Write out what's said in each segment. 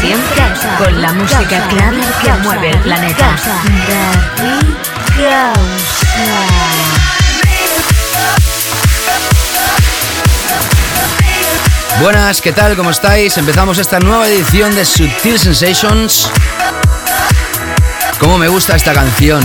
Siempre con la música clave que mueve el planeta. Buenas, ¿qué tal? ¿Cómo estáis? Empezamos esta nueva edición de Sutil Sensations. ¿Cómo me gusta esta canción?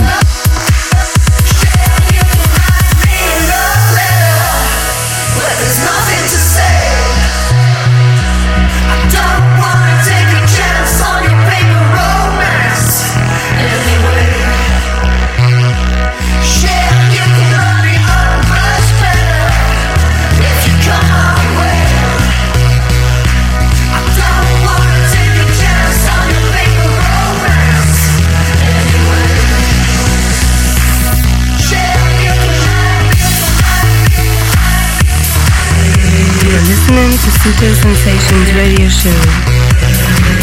Sutil Sensations Radio Show.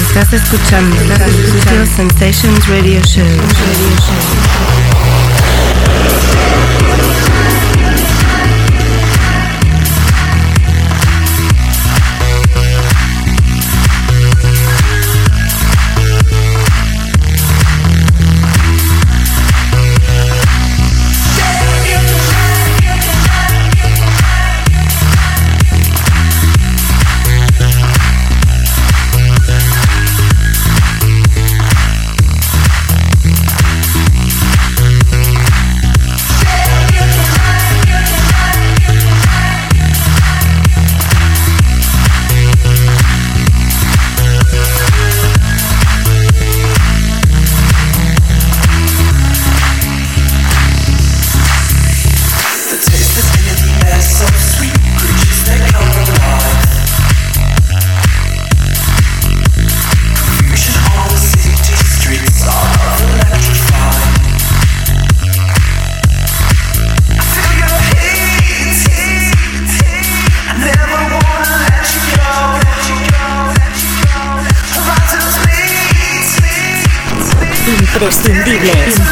Estás escuchando Sutil Sensations Radio Show. Radio Show.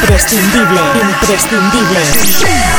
Imprescindible, imprescindible,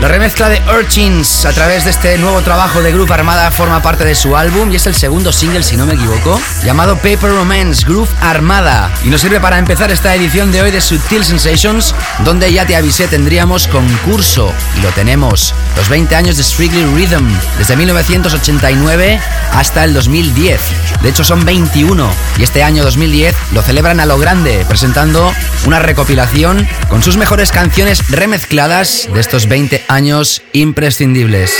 La remezcla de Urchins a través de este nuevo trabajo de Groove Armada forma parte de su álbum y es el segundo single, si no me equivoco, llamado Paper Romance Groove Armada. Y nos sirve para empezar esta edición de hoy de Sutil Sensations, donde ya te avisé tendríamos concurso. Y lo tenemos. Los 20 años de Strictly Rhythm, desde 1989 hasta el 2010. De hecho son 21 y este año 2010 lo celebran a lo grande, presentando una recopilación con sus mejores canciones remezcladas de estos 20 años imprescindibles.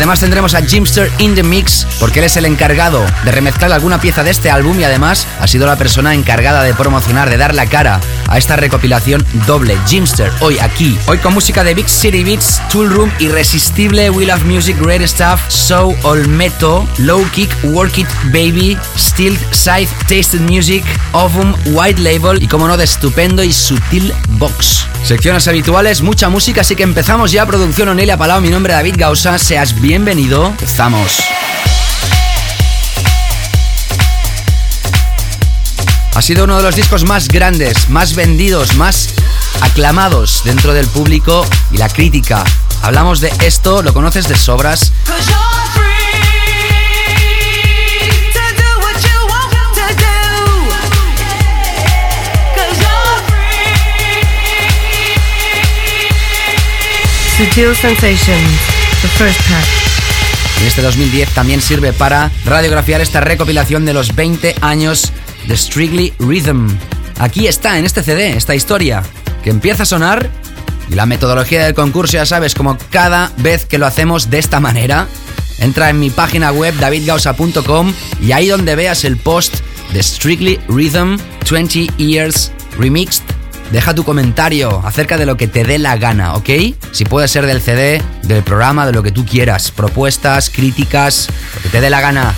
Además tendremos a Jimster in the Mix porque él es el encargado de remezclar alguna pieza de este álbum y además ha sido la persona encargada de promocionar, de dar la cara a esta recopilación doble. Jimster, hoy aquí, hoy con música de Big City Beats, Tool Room, Irresistible, We Love Music, Great Stuff, So Olmeto, Low Kick, Work It Baby, Steel Scythe, Tasted Music, Ovum, White Label y como no de estupendo y sutil box. Secciones habituales, mucha música, así que empezamos ya. Producción Onelia Palau, mi nombre es David Gausa, seas bienvenido. Empezamos. Ha sido uno de los discos más grandes, más vendidos, más aclamados dentro del público y la crítica. Hablamos de esto, lo conoces de sobras. Sutil Sensations, the first pack. En este 2010 también sirve para radiografiar esta recopilación de los 20 años de Strictly Rhythm. Aquí está, en este CD, esta historia, que empieza a sonar y la metodología del concurso ya sabes, como cada vez que lo hacemos de esta manera, entra en mi página web davidgausa.com y ahí donde veas el post de Strictly Rhythm 20 Years Remixed Deja tu comentario acerca de lo que te dé la gana, ¿ok? Si puede ser del CD, del programa, de lo que tú quieras. Propuestas, críticas, lo que te dé la gana.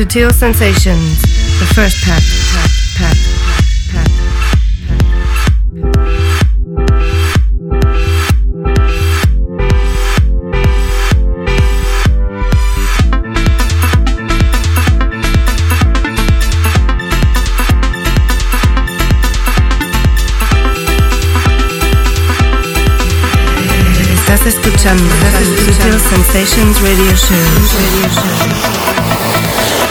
Sutil Sensations, the first pack, pack, pack, pack. Estás escuchando Sutil Sensations Radio Show. Radio Show.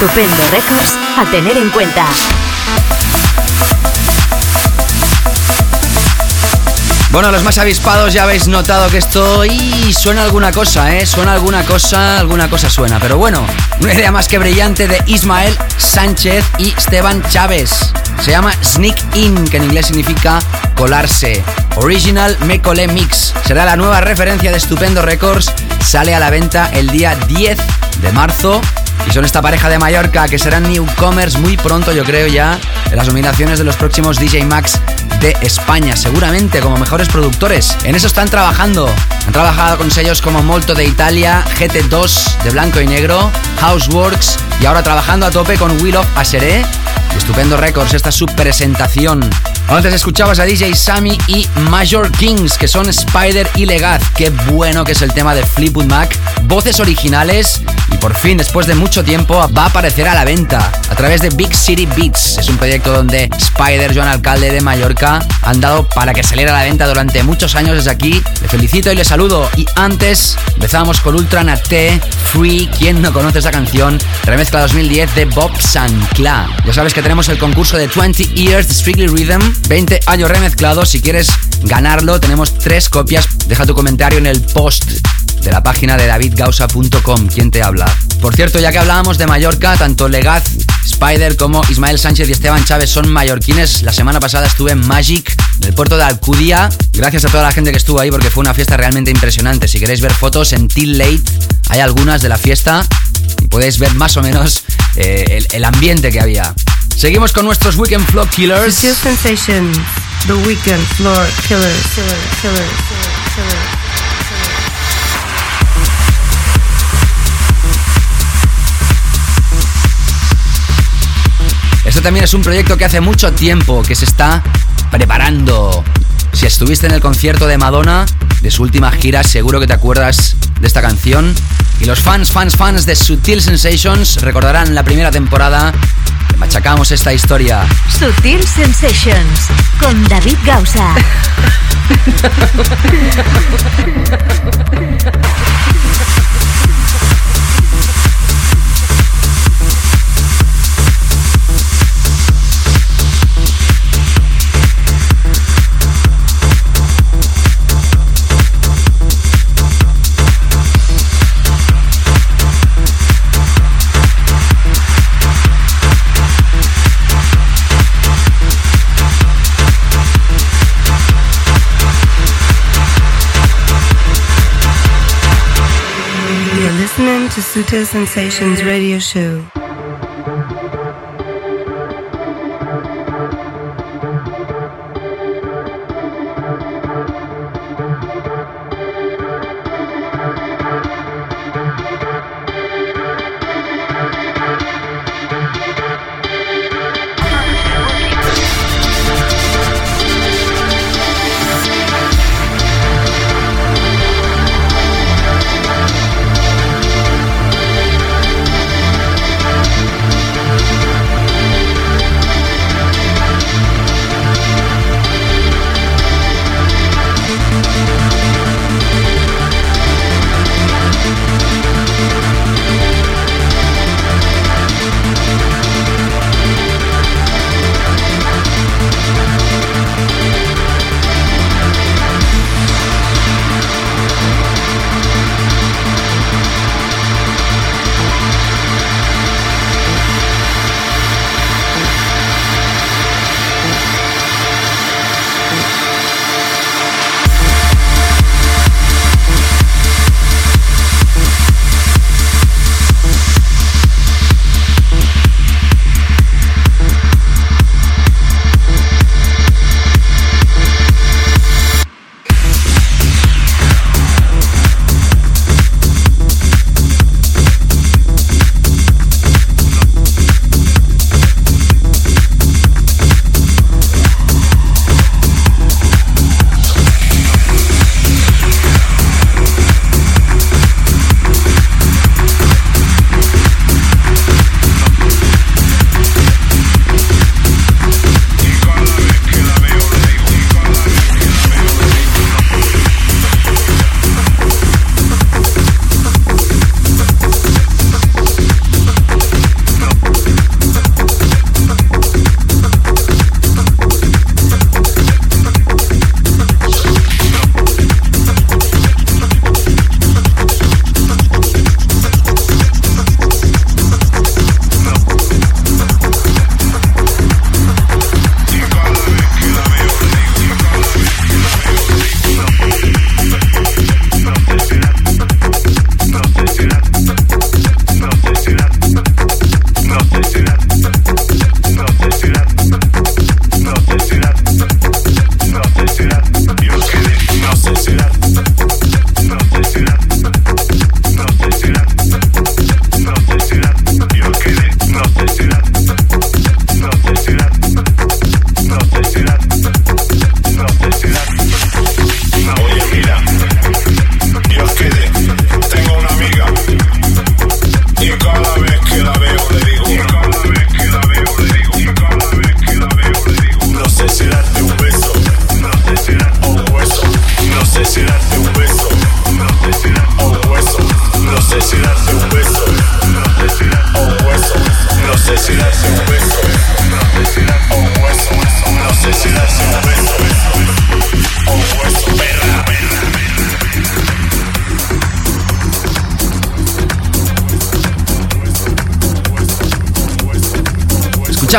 Estupendo Records a tener en cuenta. Bueno, los más avispados ya habéis notado que esto y suena alguna cosa, ¿eh? Suena alguna cosa, alguna cosa suena. Pero bueno, una idea más que brillante de Ismael Sánchez y Esteban Chávez. Se llama Sneak In, que en inglés significa colarse. Original Me Colé Mix. Será la nueva referencia de Estupendo Records. Sale a la venta el día 10 de marzo. Y son esta pareja de Mallorca que serán newcomers muy pronto, yo creo ya, en las nominaciones de los próximos DJ Max de España, seguramente como mejores productores. En eso están trabajando. Han trabajado con sellos como Molto de Italia, GT2 de blanco y negro, Houseworks y ahora trabajando a tope con Will of Aseré Estupendo Records, esta es su presentación. Antes escuchabas a DJ Sammy y Major Kings, que son Spider y Legaz. Qué bueno que es el tema de Fleetwood Mac. Voces originales por fin, después de mucho tiempo, va a aparecer a la venta a través de Big City Beats. Es un proyecto donde Spider, Joan Alcalde de Mallorca, han dado para que saliera a la venta durante muchos años desde aquí. Le felicito y le saludo. Y antes empezamos con Ultra Nate, Free. ¿Quién no conoce esa canción? Remezcla 2010 de Bob Sancla. Ya sabes que tenemos el concurso de 20 Years de Strictly Rhythm. 20 años remezclados. Si quieres ganarlo, tenemos tres copias. Deja tu comentario en el post de la página de davidgausa.com. ¿Quién te habla? Por cierto, ya que hablábamos de Mallorca, tanto Legaz, Spider como Ismael Sánchez y Esteban Chávez son mallorquines. La semana pasada estuve en Magic, en el puerto de Alcudia. Gracias a toda la gente que estuvo ahí porque fue una fiesta realmente impresionante. Si queréis ver fotos en Till Late, hay algunas de la fiesta. y podéis ver más o menos eh, el, ambiente que había. Seguimos con nuestros Weekend Floor Killers. The Weekend Floor Killers, killers, killers, killers. También es un proyecto que hace mucho tiempo que se está preparando. Si estuviste en el concierto de Madonna, de su última gira, seguro que te acuerdas de esta canción. Y los fans, fans, fans de Sutil Sensations recordarán la primera temporada que machacamos esta historia. Sutil Sensations con David Gausa. listening to Sutil Sensations Radio Show.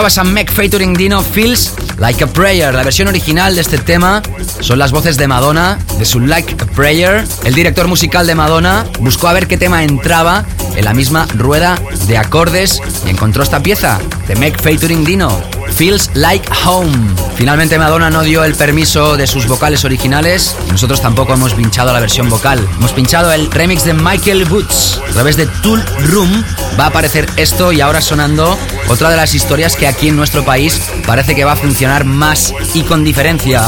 Escuchabas a Mac featuring Dino Feels Like a Prayer. La versión original de este tema son las voces de Madonna, de su Like a Prayer. El director musical de Madonna buscó a ver qué tema entraba en la misma rueda de acordes y encontró esta pieza de Mac featuring Dino. Feels Like Home. Finalmente Madonna no dio el permiso de sus vocales originales y nosotros tampoco hemos pinchado la versión vocal. Hemos pinchado el remix de Michael Woods. A través de Tool Room va a aparecer esto y ahora sonando otra de las historias que aquí en nuestro país parece que va a funcionar más y con diferencia.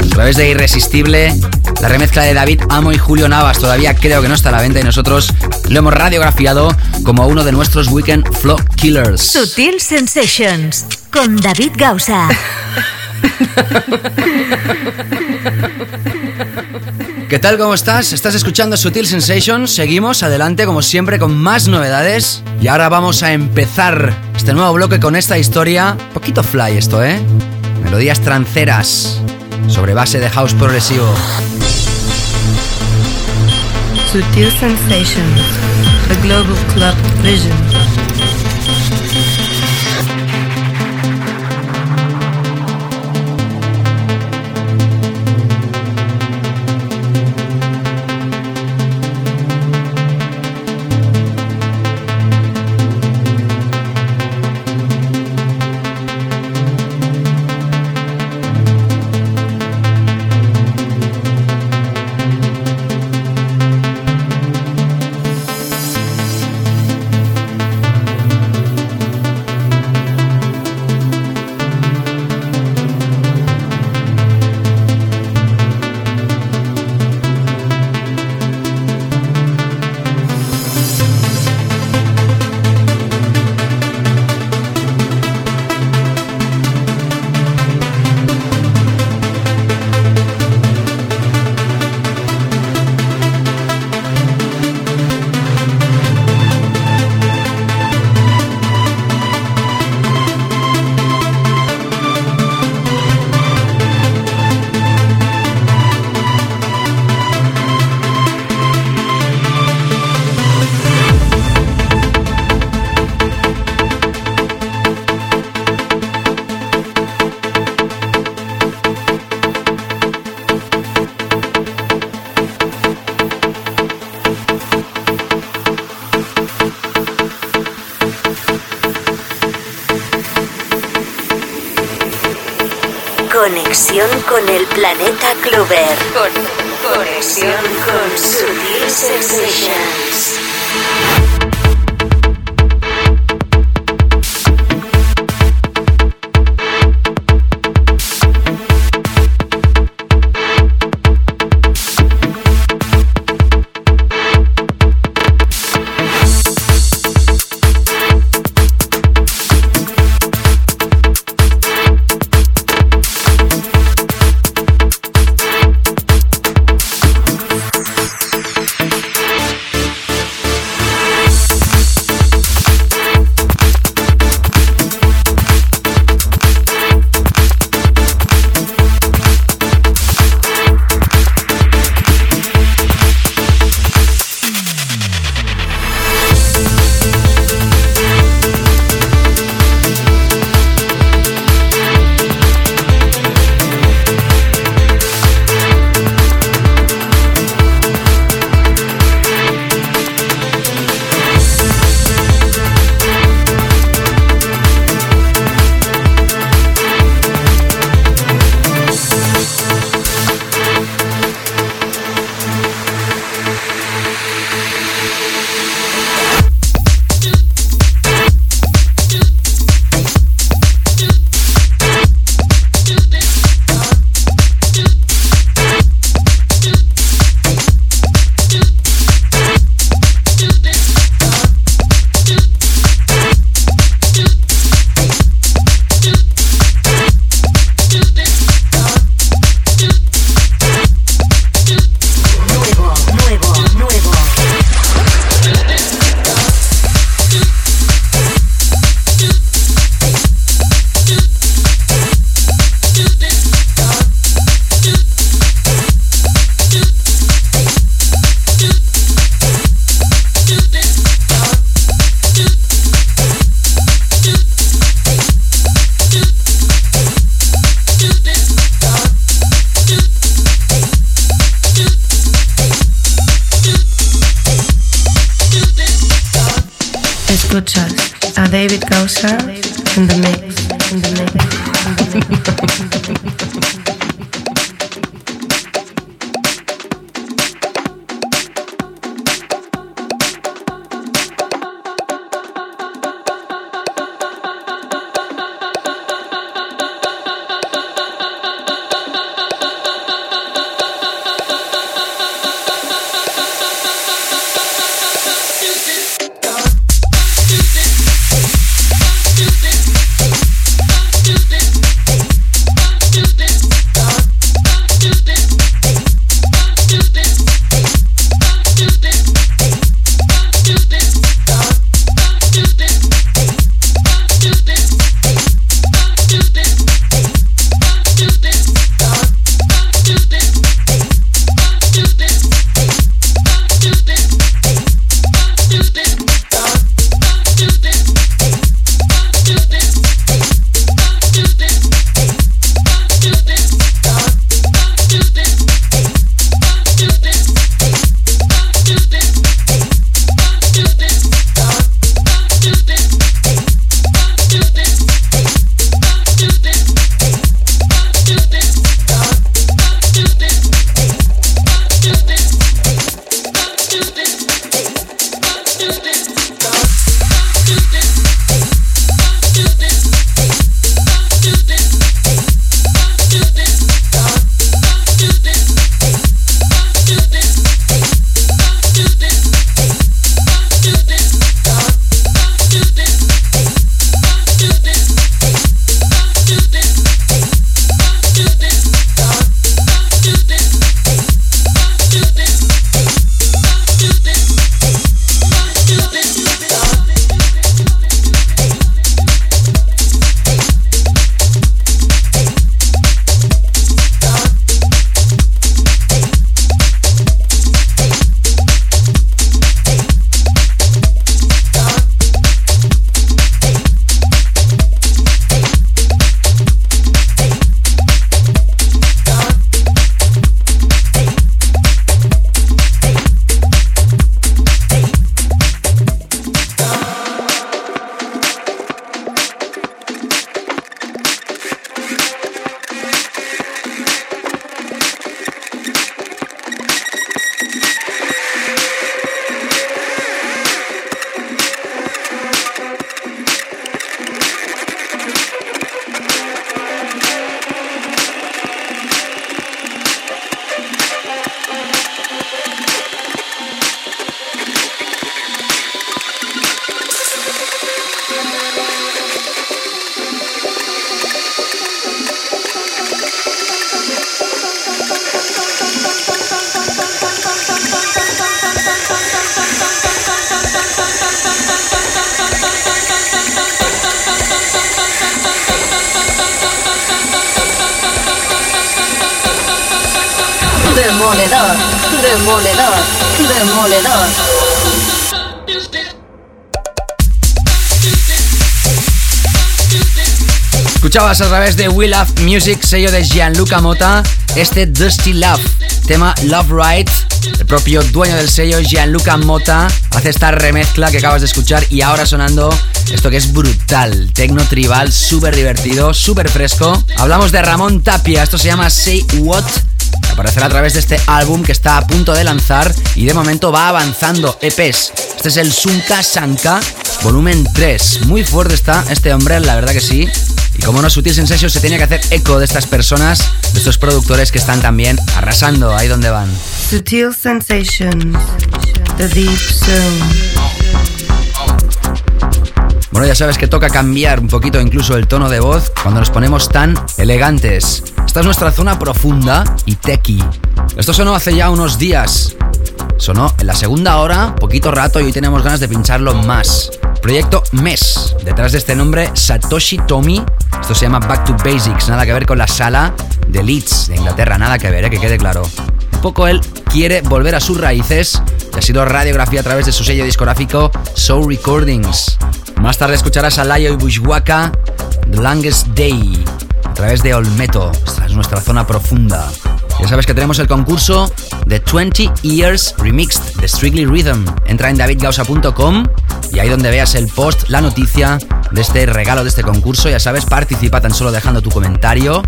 A través de Irresistible, la remezcla de David Amo y Julio Navas todavía creo que no está a la venta y nosotros lo hemos radiografiado como uno de nuestros Weekend Flow Killers. Sutil Sensations con David Gausa. ¿Qué tal? ¿Cómo estás? ¿Estás escuchando Sutil Sensations? Seguimos adelante como siempre con más novedades y ahora vamos a empezar este nuevo bloque con esta historia. Poquito fly esto, ¿eh? Melodías tranceras sobre base de house progresivo. Sutil Sensations, the Global Club Vision. Clover. Con, conexión con Sutil Sensations. Escuchas a uh, David Gausa in the mix. In the mix. In the Escuchabas a través de We Love Music, sello de Gianluca Mota, este Dusty Love, tema Love Right. El propio dueño del sello, Gianluca Mota, hace esta remezcla que acabas de escuchar y ahora sonando esto que es brutal, tecno tribal, súper divertido, súper fresco. Hablamos de Ramón Tapia, esto se llama Say What aparecerá a través de este álbum que está a punto de lanzar y de momento va avanzando EPs. Este es el Sunka Sanka, volumen 3. Muy fuerte está este hombre, la verdad que sí. Y como no, Sutil Sensation se tenía que hacer eco de estas personas, de estos productores que están también arrasando ahí donde van. Sutil Sensations, The Deep Zone. Bueno, ya sabes que toca cambiar un poquito incluso el tono de voz cuando nos ponemos tan elegantes. Esta es nuestra zona profunda y techy. Esto sonó hace ya unos días. Sonó en la segunda hora, poquito rato, y hoy tenemos ganas de pincharlo más. Proyecto MES. Detrás de este nombre, Satoshi Tomi. Esto se llama Back to Basics. Nada que ver con la sala de Leeds de Inglaterra. Nada que ver, ¿eh? que quede claro. Poco él quiere volver a sus raíces y ha sido radiografía a través de su sello discográfico Soul Recordings. Más tarde escucharás a Layo y Bushwaka, The Longest Day, a través de Olmeto. Esta es nuestra zona profunda. Ya sabes que tenemos el concurso de 20 Years Remixed de Strictly Rhythm. Entra en davidgausa.com y ahí donde veas el post, la noticia de este regalo, de este concurso, ya sabes, participa tan solo dejando tu comentario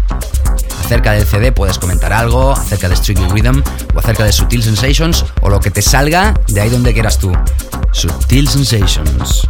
acerca del CD, puedes comentar algo, acerca de Strictly Rhythm o acerca de Sutil Sensations o lo que te salga de ahí donde quieras tú. Sutil Sensations.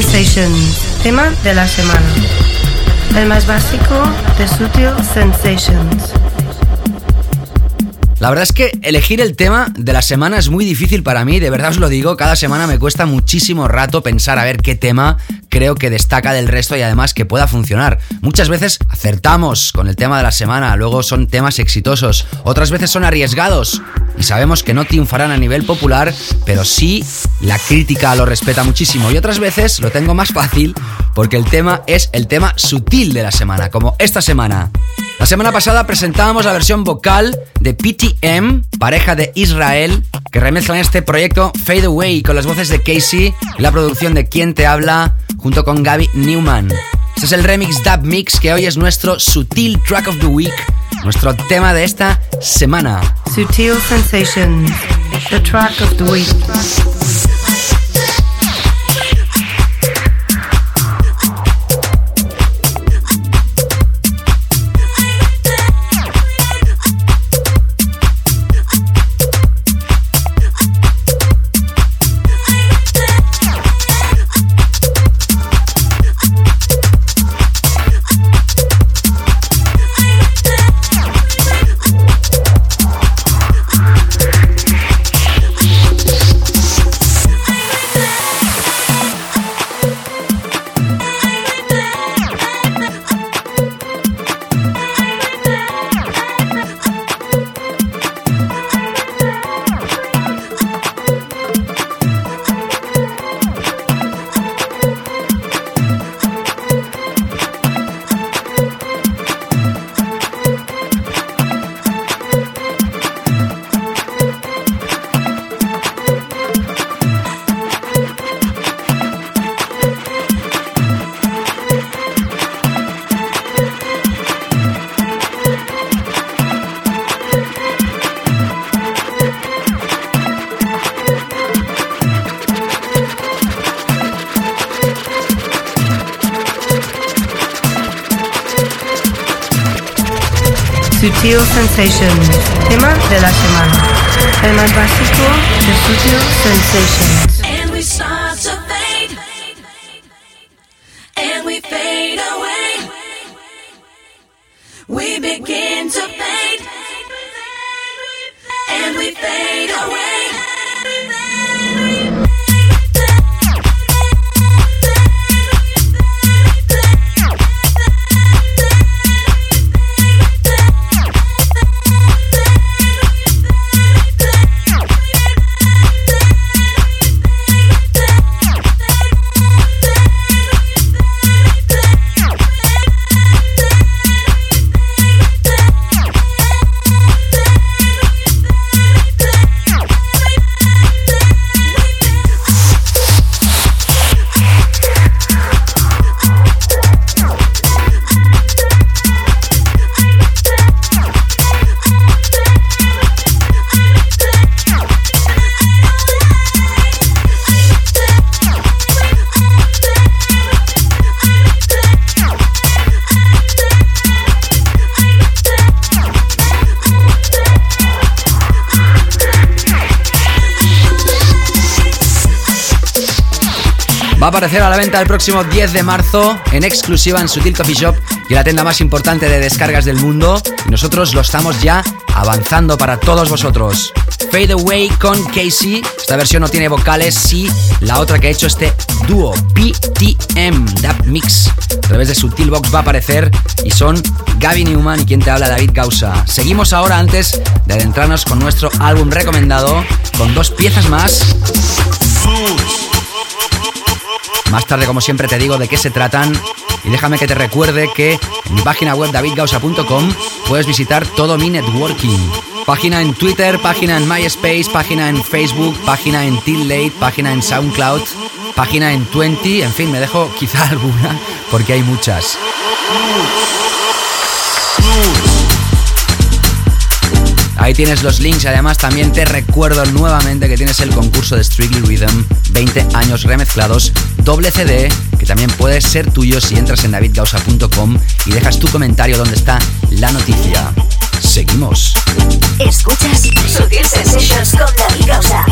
Sensations, tema de la semana. El más básico de Sutil Sensations. La verdad es que elegir el tema de la semana es muy difícil para mí, de verdad os lo digo, cada semana me cuesta muchísimo rato pensar a ver qué tema creo que destaca del resto y además que pueda funcionar. Muchas veces acertamos con el tema de la semana, luego son temas exitosos, otras veces son arriesgados y sabemos que no triunfarán a nivel popular, pero sí la crítica lo respeta muchísimo y otras veces lo tengo más fácil porque el tema es el tema sutil de la semana, como esta semana. La semana pasada presentábamos la versión vocal de PTM, pareja de Israel, que remezclan este proyecto Fade Away con las voces de Casey y la producción de Quien Te Habla junto con Gaby Newman. Este es el remix Dub Mix que hoy es nuestro Sutil Track of the Week, nuestro tema de esta semana. Sutil Sensations, the track of the week. Va a aparecer a la venta el próximo 10 de marzo en exclusiva en Sutil Coffee Shop y la tienda más importante de descargas del mundo. Y nosotros lo estamos ya avanzando para todos vosotros. Fade Away con Casey. Esta versión no tiene vocales, sí la otra que ha hecho este dúo PTM Dub Mix. A través de Sutil Box va a aparecer y son Gaby Newman y quien te habla David Gausa. Seguimos ahora antes de adentrarnos con nuestro álbum recomendado con dos piezas más. Más tarde, como siempre, te digo de qué se tratan. Y déjame que te recuerde que en mi página web davidgausa.com puedes visitar todo mi networking. Página en Twitter, página en MySpace, página en Facebook, página en Late, página en SoundCloud, página en 20. En fin, me dejo quizá alguna porque hay muchas. Ahí tienes los links además también te recuerdo nuevamente que tienes el concurso de Strictly Rhythm 20 años remezclados doble CD que también puede ser tuyo si entras en davidgausa.com y dejas tu comentario donde está la noticia. Seguimos. Escuchas Sutil Sensations con David Gausa.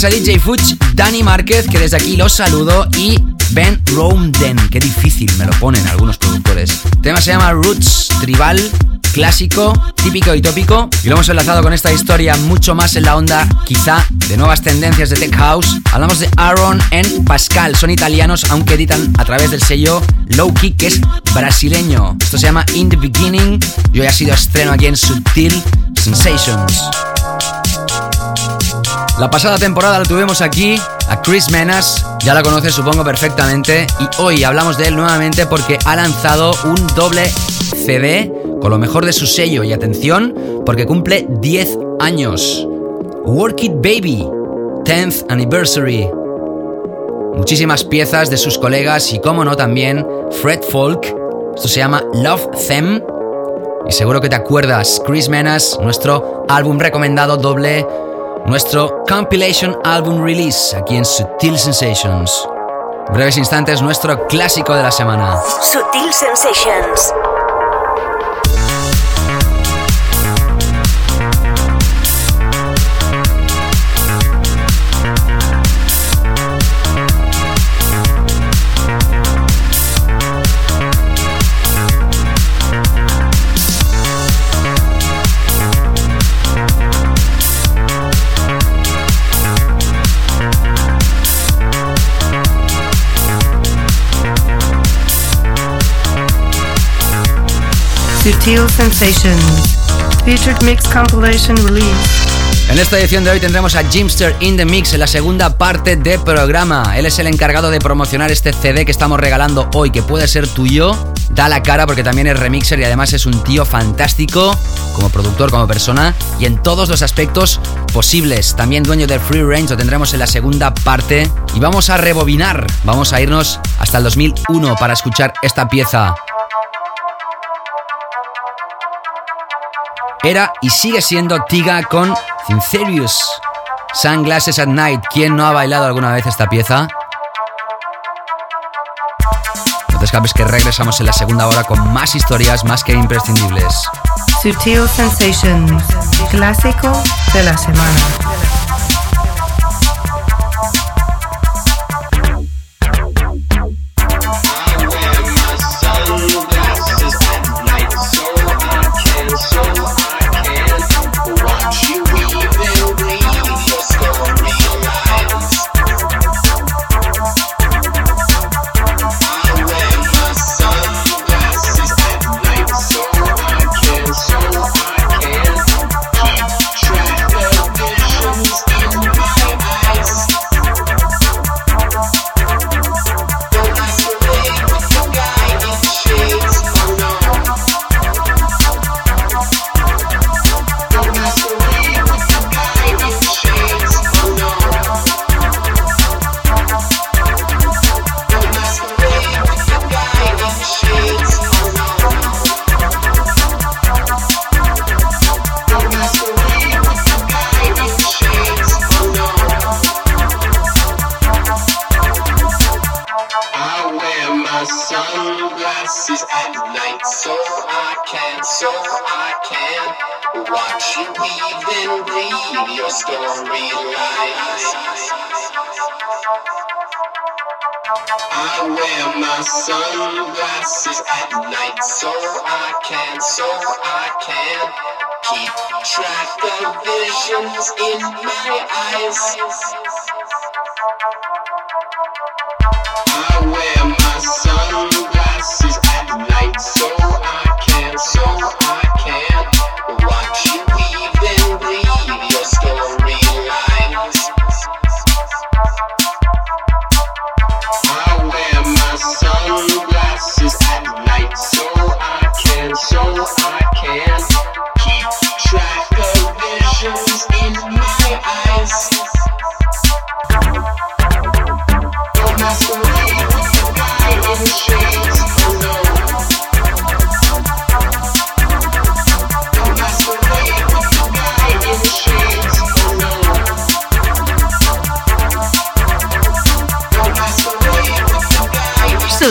Escuchabas a DJ Fuchs, Dani Márquez, que desde aquí los saludo, y Ben Romden. Qué difícil me lo ponen algunos productores. El tema se llama Roots, tribal, clásico, típico y tópico. Y lo hemos enlazado con esta historia mucho más en la onda, quizá, de nuevas tendencias de Tech House. Hablamos de Aaron en Pascal. Son italianos, aunque editan a través del sello Low Kick, que es brasileño. Esto se llama In the Beginning. Yo ya ha sido estreno aquí en Subtil Sensations. La pasada temporada lo tuvimos aquí, a Chris Menas, ya la conoces supongo perfectamente, y hoy hablamos de él nuevamente porque ha lanzado un doble CD con lo mejor de su sello y atención, porque cumple 10 años. Work It Baby, 10th Anniversary. Muchísimas piezas de sus colegas y como no también Fred Folk. Esto se llama Love Them. Y seguro que te acuerdas, Chris Menas, nuestro álbum recomendado doble nuestro compilation album release aquí en Sutil Sensations. Breves instantes, nuestro clásico de la semana. Sutil Sensations. Sutil Sensations. Featured Mix Compilation Release. En esta edición de hoy tendremos a Jimster in the Mix en la segunda parte de programa. Él es el encargado de promocionar este CD que estamos regalando hoy, que puede ser tuyo. Da la cara porque también es remixer y además es un tío fantástico como productor, como persona y en todos los aspectos posibles. También dueño del Free Range lo tendremos en la segunda parte y vamos a rebobinar. Vamos a irnos hasta el 2001 para escuchar esta pieza. Era y sigue siendo Tiga con Sincerius. Sunglasses at Night. ¿Quién no ha bailado alguna vez esta pieza? No te escapes que regresamos en la segunda hora con más historias más que imprescindibles. Sutil Sensations, clásico de la semana. at night so I can, so I can keep track of visions in my eyes. I wear my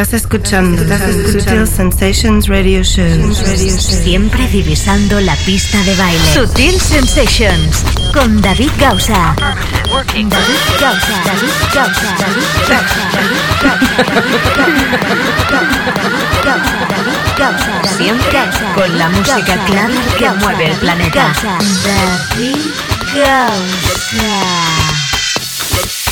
Estás escuchando, Sutil Sensations Radio Show. Siempre divisando la pista de baile. Sutil Sensations con David Gausa. David Gausa. David Gausa. David Gausa. Siempre con la música clara que mueve el planeta. David Gausa.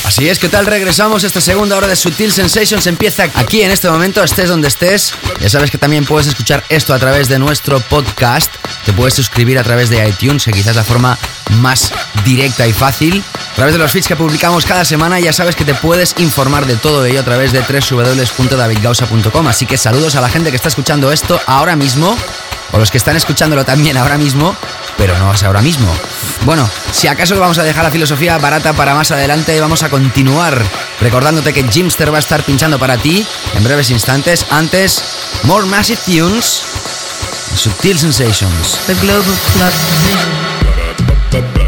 Así es, ¿qué tal? Regresamos. Esta segunda hora de Sutil Sensations empieza aquí en este momento, estés donde estés. Ya sabes que también puedes escuchar esto a través de nuestro podcast. Te puedes suscribir a través de iTunes, quizás la forma más directa y fácil. A través de los feeds que publicamos cada semana, ya sabes que te puedes informar de todo ello a través de www.davidgausa.com. Así que saludos a la gente que está escuchando esto ahora mismo, o los que están escuchándolo también ahora mismo pero no es ahora mismo. Bueno, si acaso vamos a dejar la filosofía barata para más adelante, vamos a continuar recordándote que Jimster va a estar pinchando para ti en breves instantes. Antes, More Massive Tunes, Subtil Sensations. The Global Club Sutil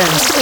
Productions.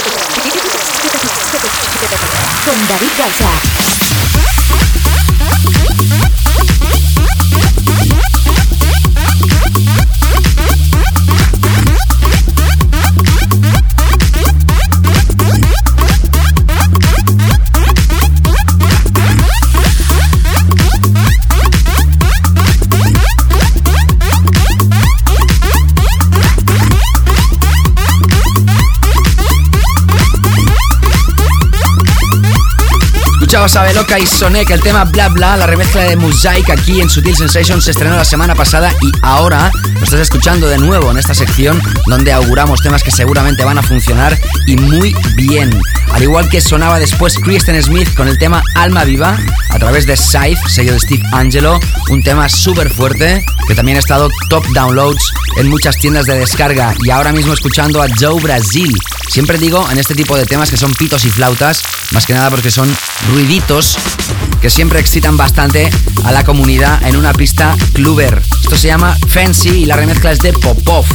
Escuchabas a Beloca y Sonic, el tema Bla Bla, la remezcla de Mosaic aquí en Sutil Sensations se estrenó la semana pasada y ahora lo estás escuchando de nuevo en esta sección donde auguramos temas que seguramente van a funcionar y muy bien. Al igual que sonaba después Kristen Smith con el tema Alma Viva a través de Scythe, sello de Steve Angelo, un tema súper fuerte que también ha estado top downloads en muchas tiendas de descarga y ahora mismo escuchando a Joe Brasil. Siempre digo en este tipo de temas que son pitos y flautas, más que nada porque son ruiditos que siempre excitan bastante a la comunidad en una pista cluber. Esto se llama Fancy y la remezcla es de Popov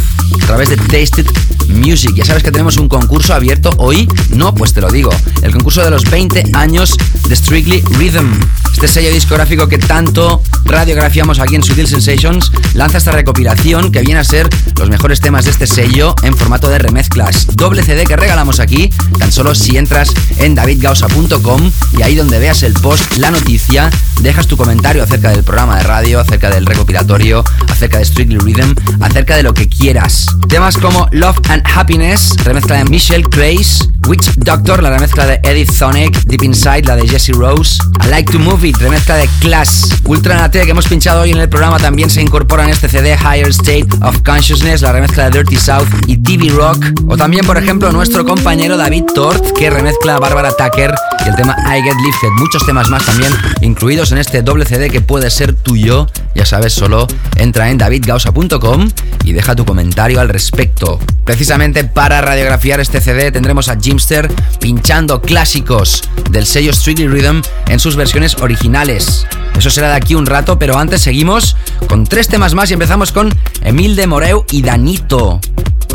a través de Tasted Music. Ya sabes que tenemos un concurso abierto hoy. No, pues te lo digo. El concurso de los 20 años de Strictly Rhythm. Este sello discográfico que tanto radiografiamos aquí en Sutil Sensations lanza esta recopilación que viene a ser los mejores temas de este sello en formato de remezclas. Doble CD que regalamos aquí, tan solo si entras en davidgausa.com y ahí donde veas el post, la noticia, dejas tu comentario acerca del programa de radio, acerca del recopilatorio, acerca de Strictly Rhythm, acerca de lo que quieras. Temas como Love and Happiness, remezcla de Michelle Grace, Witch Doctor, la remezcla de Edith Sonic, Deep Inside, la de Jesse Rose, I Like to Move It, remezcla de Class, Ultra Nate que hemos pinchado hoy en el programa también se incorpora en este CD Higher State of Consciousness, la remezcla de Dirty South y TV Rock, o también por ejemplo nuestro compañero David Tort que remezcla a Barbara Tucker y el tema I Get Lifted, muchos temas más también incluidos en este doble CD que puede ser tuyo, ya sabes, solo entra en davidgausa.com y deja tu comentario al respecto. Precisamente para radiografiar este CD tendremos a Jimster pinchando clásicos del sello Strictly Rhythm en sus versiones originales. Eso será de aquí un rato, pero antes seguimos con tres temas más y empezamos con Emil de Moreu y Danito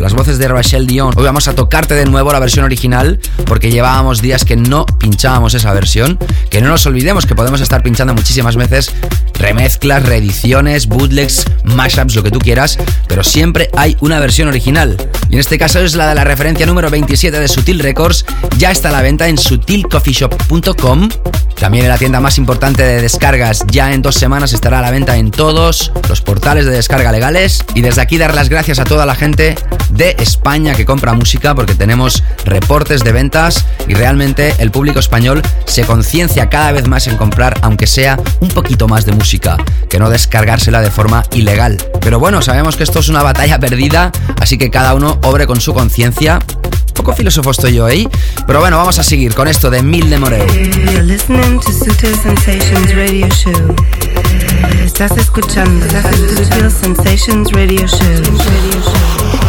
las voces de Rachel Dion. Hoy vamos a tocarte de nuevo la versión original porque llevábamos días que no pinchábamos esa versión. Que no nos olvidemos que podemos estar pinchando muchísimas veces remezclas, reediciones, bootlegs, mashups, lo que tú quieras, pero siempre hay una versión original. Y en este caso es la de la referencia número 27 de Sutil Records. Ya está a la venta en sutilcoffeeshop.com. También en la tienda más importante de descargas, ya en dos semanas estará a la venta en todos los portales de descarga legales. Y desde aquí dar las gracias a toda la gente de España que compra música porque tenemos reportes de ventas y realmente el público español se conciencia cada vez más en comprar, aunque sea un poquito más de música, que no descargársela de forma ilegal. Pero bueno, sabemos que esto es una batalla perdida, así que cada uno obre con su conciencia. Poco filósofo estoy yo ahí, pero bueno, vamos a seguir con esto de Mil de Moreo. Estás escuchando Sensations Radio Show.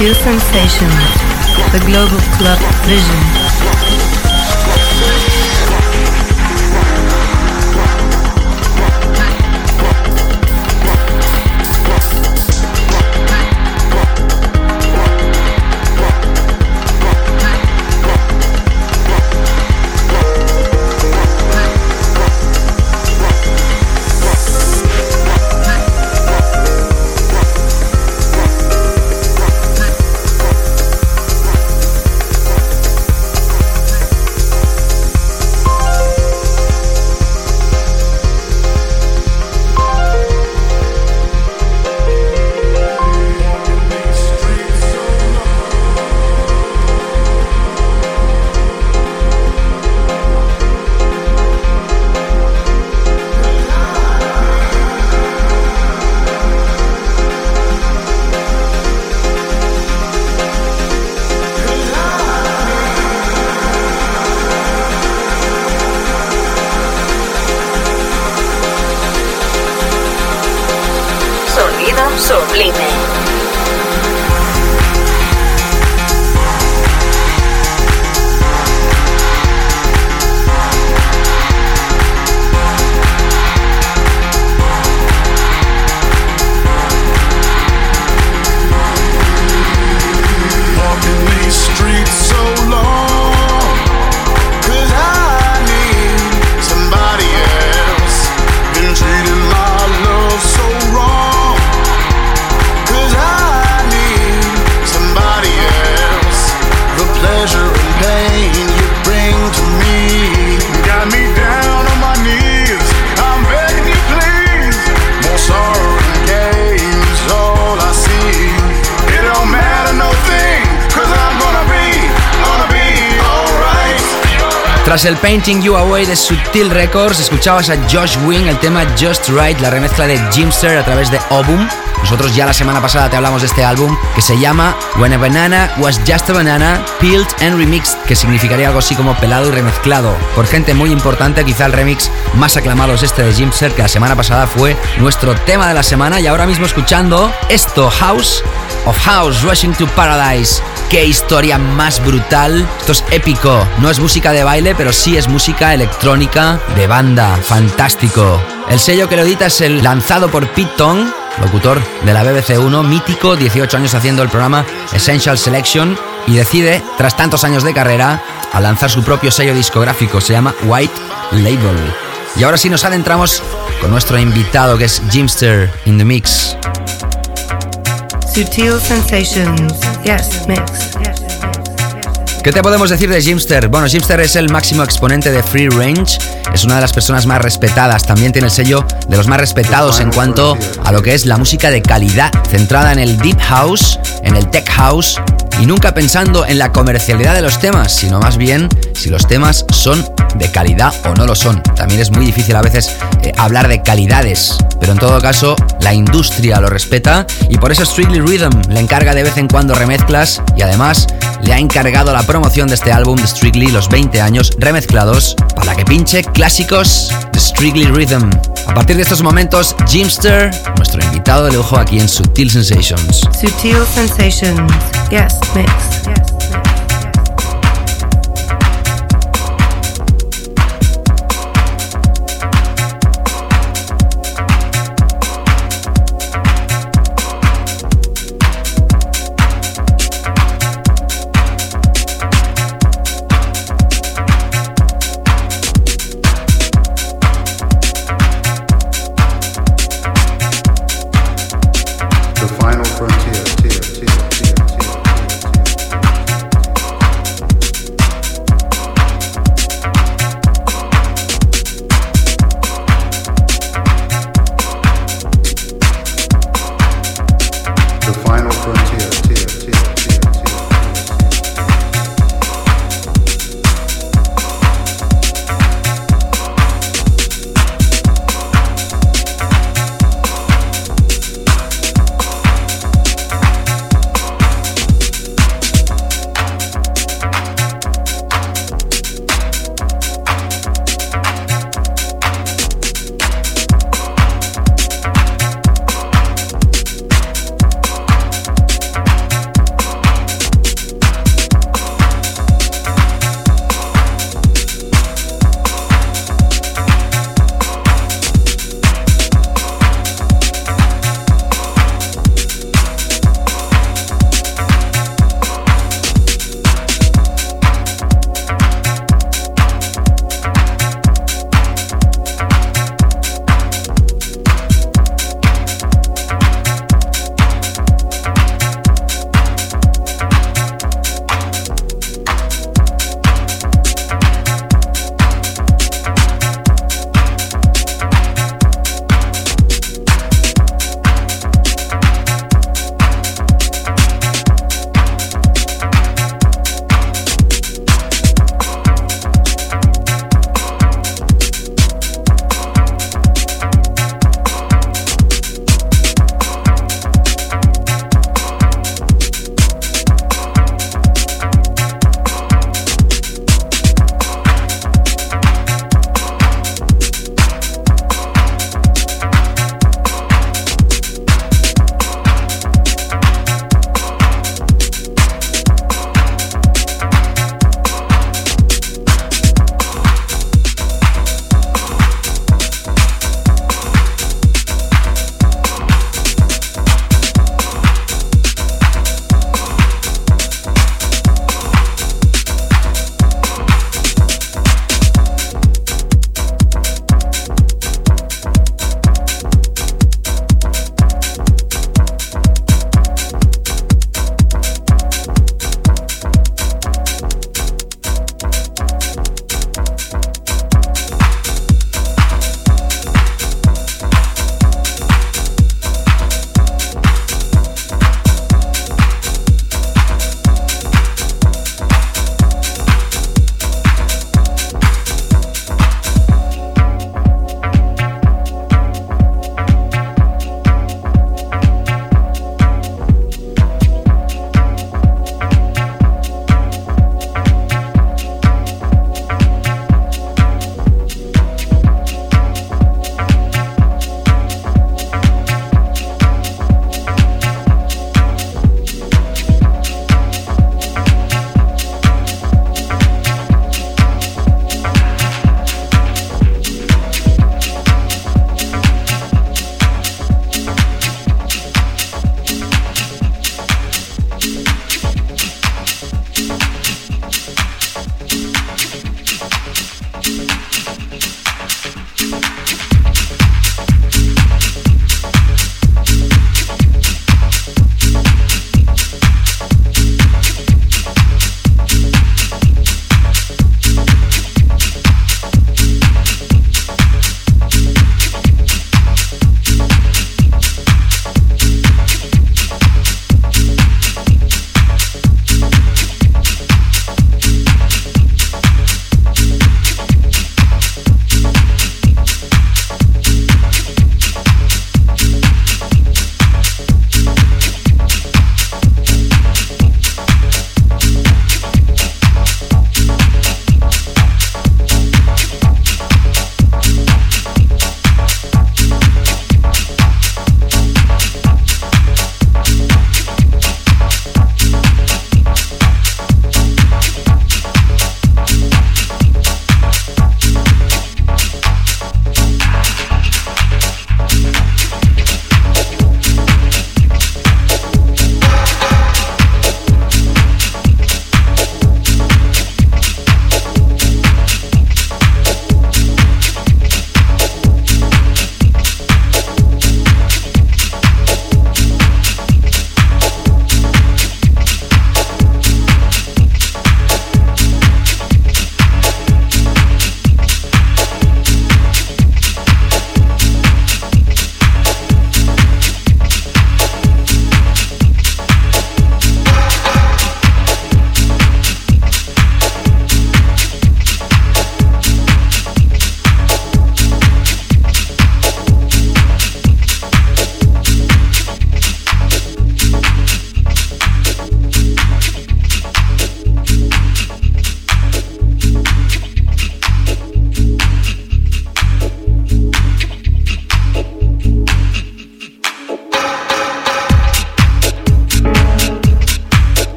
Sutil Sensations, the Global Club Vision. Tras el Painting You Away de Sutil Records, escuchabas a Josh Wing el tema Just Right, la remezcla de Jimster a través de Obum. Nosotros ya la semana pasada te hablamos de este álbum que se llama When a Banana Was Just a Banana, Peeled and Remixed, que significaría algo así como pelado y remezclado. Por gente muy importante, quizá el remix más aclamado es este de Jimster, que la semana pasada fue nuestro tema de la semana. Y ahora mismo escuchando esto, House of House, Rushing to Paradise. Qué historia más brutal. Esto es épico. No es música de baile, pero sí es música electrónica de banda. Fantástico. El sello que lo edita es el lanzado por Pete Tong, locutor de la BBC 1, mítico, 18 años haciendo el programa Essential Selection, y decide, tras tantos años de carrera, a lanzar su propio sello discográfico. Se llama White Label. Y ahora sí nos adentramos con nuestro invitado que es Jimster in the Mix. Sutil Sensations, yes, mix. ¿Qué te podemos decir de Jimster? Bueno, Jimster es el máximo exponente de Free Range, es una de las personas más respetadas, también tiene el sello de los más respetados en cuanto a lo que es la música de calidad, centrada en el Deep House, en el Tech House y nunca pensando en la comercialidad de los temas, sino más bien si los temas son de calidad o no lo son. También es muy difícil a veces eh, hablar de calidades, pero en todo caso la industria lo respeta y por eso Strictly Rhythm le encarga de vez en cuando remezclas y además le ha encargado la promoción de este álbum de Strictly los 20 años remezclados para que pinche clásicos de Strictly Rhythm. A partir de estos momentos, Jimster, nuestro invitado de lujo aquí en Sutil Sensations. Sutil Sensations, yes, mix.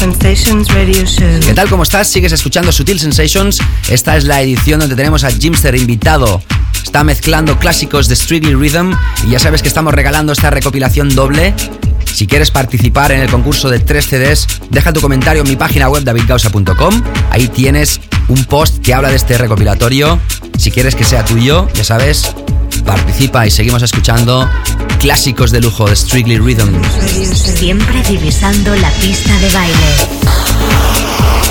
Sensations Radio Show. ¿Qué tal? ¿Cómo estás? ¿Sigues escuchando Sutil Sensations? Esta es la edición donde tenemos a Jimster invitado. Está mezclando clásicos de Strictly Rhythm y ya sabes que estamos regalando esta recopilación doble. Si quieres participar en el concurso de 3 CDs, deja tu comentario en mi página web davidgausa.com. Ahí tienes un post que habla de este recopilatorio. Si quieres que sea tuyo, ya sabes, participa y seguimos escuchando clásicos de lujo de Strictly Rhythm. Siempre divisando la pista de baile.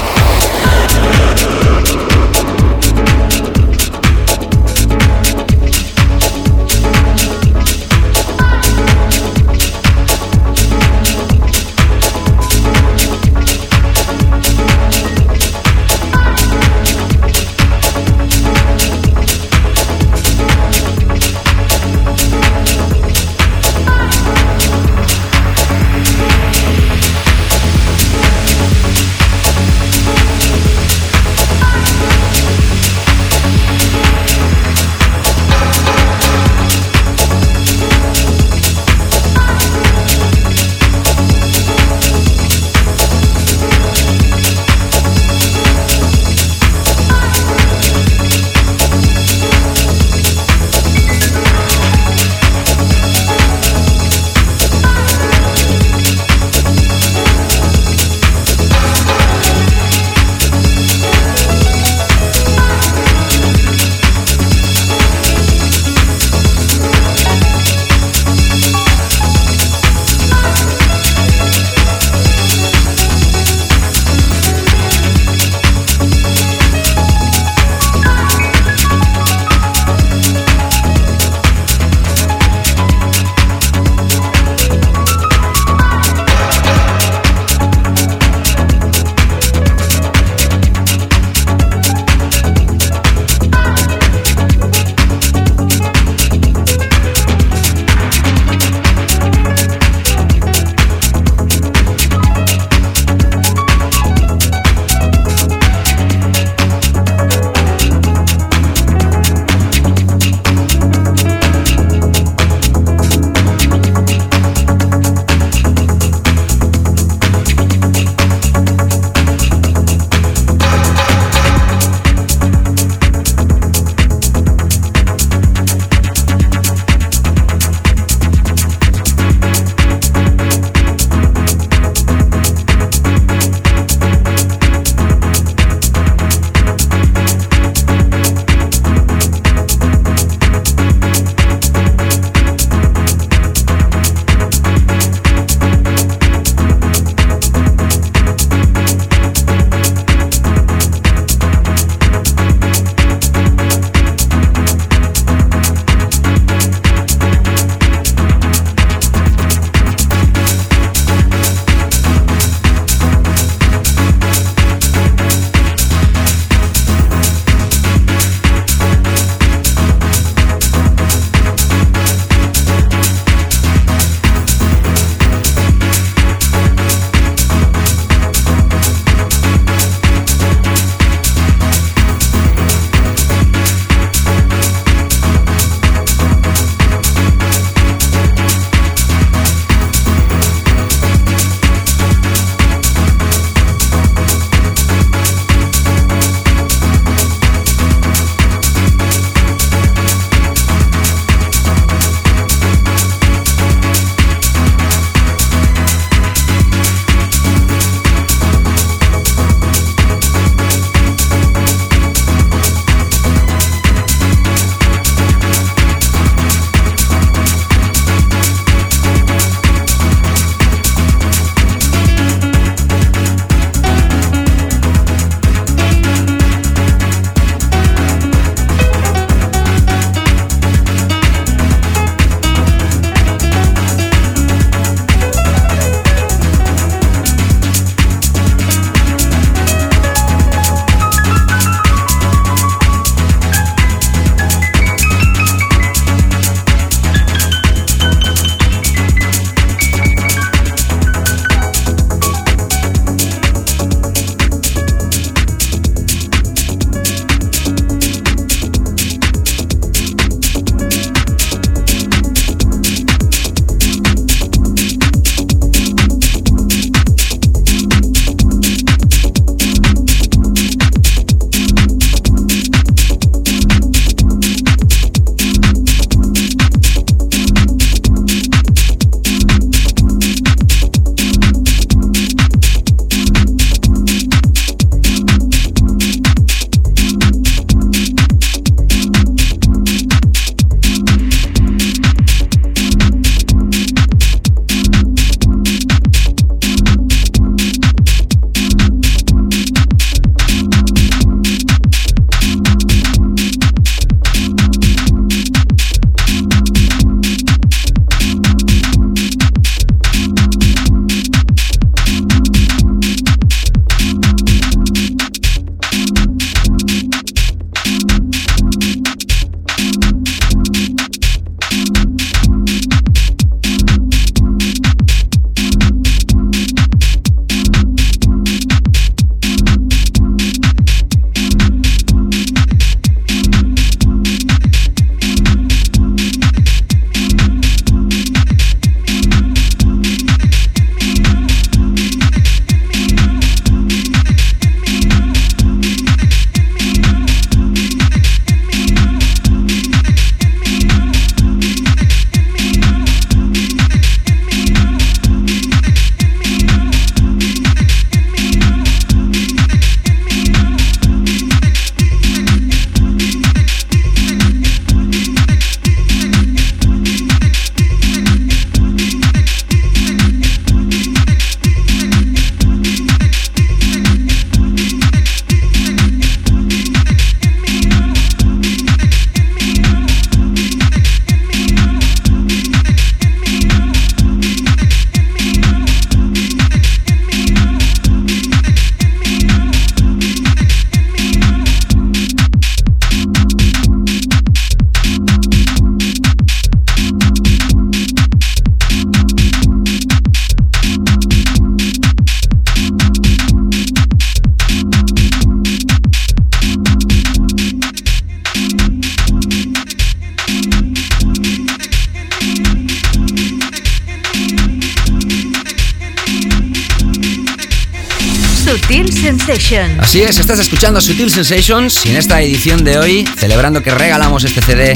Sensations. Así es, estás escuchando Sutil Sensations y en esta edición de hoy, celebrando que regalamos este CD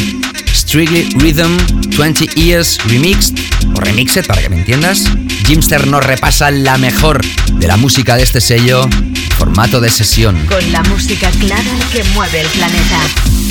Strictly Rhythm 20 Years Remixed, o Remixed para que me entiendas, Jimster nos repasa la mejor de la música de este sello, formato de sesión. Con la música clara que mueve el planeta.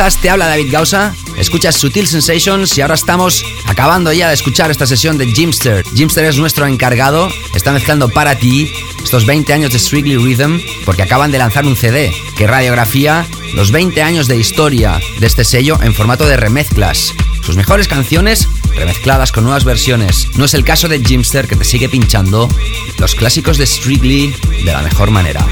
Estás? Te habla David Gausa. Escuchas Sutil Sensations y ahora estamos acabando ya de escuchar esta sesión de Jimster. Jimster es nuestro encargado, está mezclando para ti estos 20 años de Strictly Rhythm porque acaban de lanzar un CD que radiografía los 20 años de historia de este sello en formato de remezclas. Sus mejores canciones remezcladas con nuevas versiones. No es el caso de Jimster que te sigue pinchando los clásicos de Strictly de la mejor manera.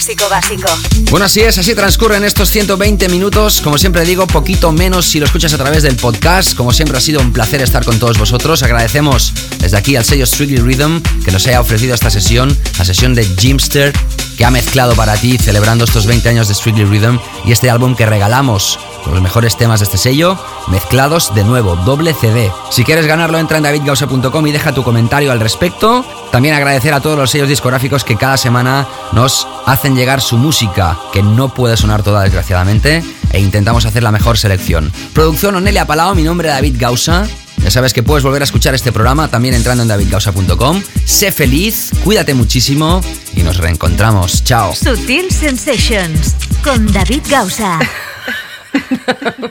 Clásico básico. Bueno, así es, así transcurren estos 120 minutos. Como siempre digo, poquito menos si lo escuchas a través del podcast. Como siempre ha sido un placer estar con todos vosotros. Agradecemos desde aquí al sello Strictly Rhythm que nos haya ofrecido esta sesión, la sesión de Jimster, que ha mezclado para ti celebrando estos 20 años de Strictly Rhythm y este álbum que regalamos con los mejores temas de este sello, mezclados de nuevo, doble CD. Si quieres ganarlo, entra en davidgausa.com y deja tu comentario al respecto. También agradecer a todos los sellos discográficos que cada semana nos hacen llegar su música, que no puede sonar toda desgraciadamente, e intentamos hacer la mejor selección. Producción Onelia Palao, mi nombre es David Gausa. Ya sabes que puedes volver a escuchar este programa también entrando en davidgausa.com. Sé feliz, cuídate muchísimo y nos reencontramos. Chao. Sutil Sensations con David Gausa.